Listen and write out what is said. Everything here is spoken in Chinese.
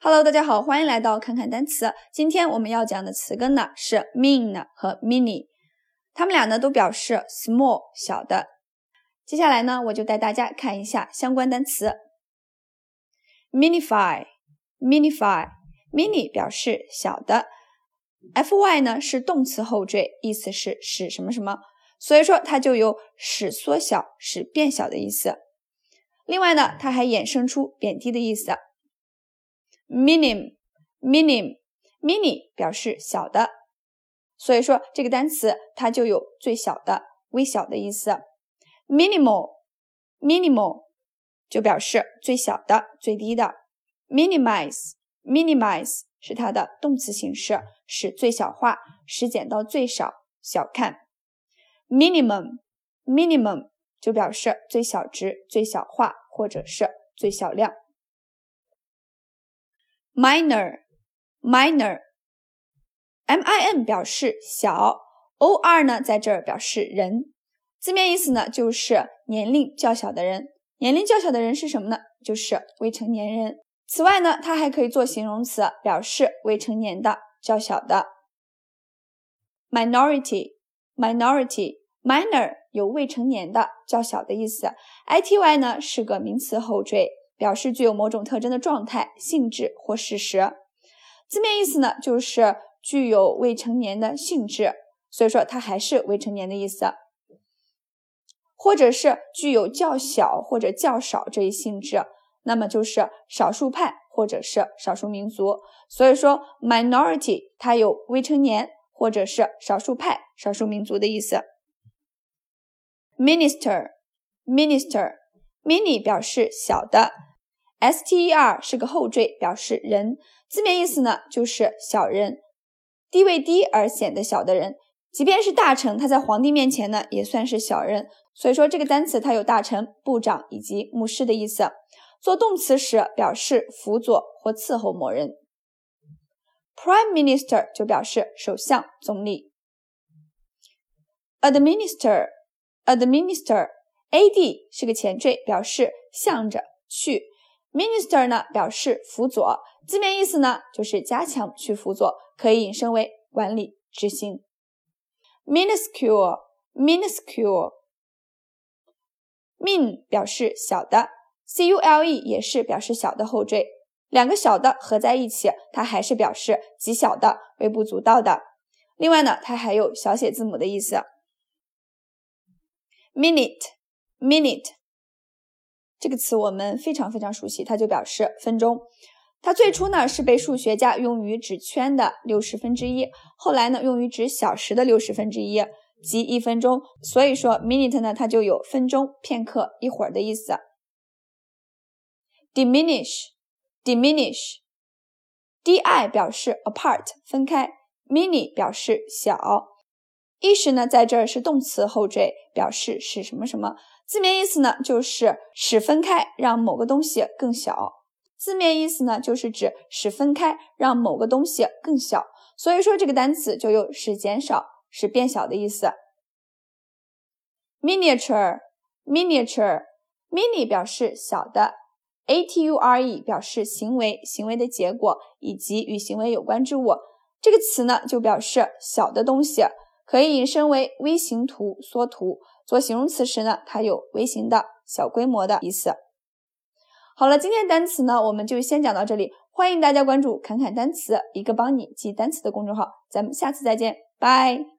Hello，大家好，欢迎来到看看单词。今天我们要讲的词根呢是 mean 和 mini，它们俩呢都表示 small 小的。接下来呢，我就带大家看一下相关单词。minify，minify，mini 表示小的，fy 呢是动词后缀，意思是使什么什么，所以说它就有使缩小、使变小的意思。另外呢，它还衍生出贬低的意思。Minim, minim, mini 表示小的，所以说这个单词它就有最小的、微小的意思。minimal, minimal 就表示最小的、最低的。minimize, minimize 是它的动词形式，使最小化，使减到最少、小看。minimum, minimum 就表示最小值、最小化或者是最小量。Minor minor m i n 表示小，o r 呢在这儿表示人，字面意思呢就是年龄较小的人。年龄较小的人是什么呢？就是未成年人。此外呢，它还可以做形容词，表示未成年的、较小的。minority minority minor 有未成年的、较小的意思。i t y 呢是个名词后缀。表示具有某种特征的状态、性质或事实，字面意思呢就是具有未成年的性质，所以说它还是未成年的意思，或者是具有较小或者较少这一性质，那么就是少数派或者是少数民族，所以说 minority 它有未成年或者是少数派、少数民族的意思。minister，minister。Mini 表示小的，Ster 是个后缀，表示人，字面意思呢就是小人，地位低而显得小的人。即便是大臣，他在皇帝面前呢也算是小人。所以说这个单词它有大臣、部长以及牧师的意思。做动词时表示辅佐或伺候某人。Prime Minister 就表示首相、总理。Administer，Administer。A d 是个前缀，表示向着去。minister 呢，表示辅佐，字面意思呢就是加强去辅佐，可以引申为管理、执行。minuscule，minuscule，min 表示小的，c u l e 也是表示小的后缀，两个小的合在一起，它还是表示极小的、微不足道的。另外呢，它还有小写字母的意思。minute。Minute 这个词我们非常非常熟悉，它就表示分钟。它最初呢是被数学家用于指圈的六十分之一，后来呢用于指小时的六十分之一，即一分钟。所以说 minute 呢它就有分钟、片刻、一会儿的意思。diminish，diminish，di 表示 apart 分开，mini 表示小。ish 呢在这儿是动词后缀，表示使什么什么。字面意思呢，就是使分开，让某个东西更小。字面意思呢，就是指使分开，让某个东西更小。所以说这个单词就有使减少、使变小的意思。miniature，miniature，mini 表示小的，ature 表示行为、行为的结果以及与行为有关之物。这个词呢，就表示小的东西，可以引申为微型图、缩图。做形容词时呢，它有微型的小规模的意思。好了，今天单词呢，我们就先讲到这里。欢迎大家关注“侃侃单词”，一个帮你记单词的公众号。咱们下次再见，拜。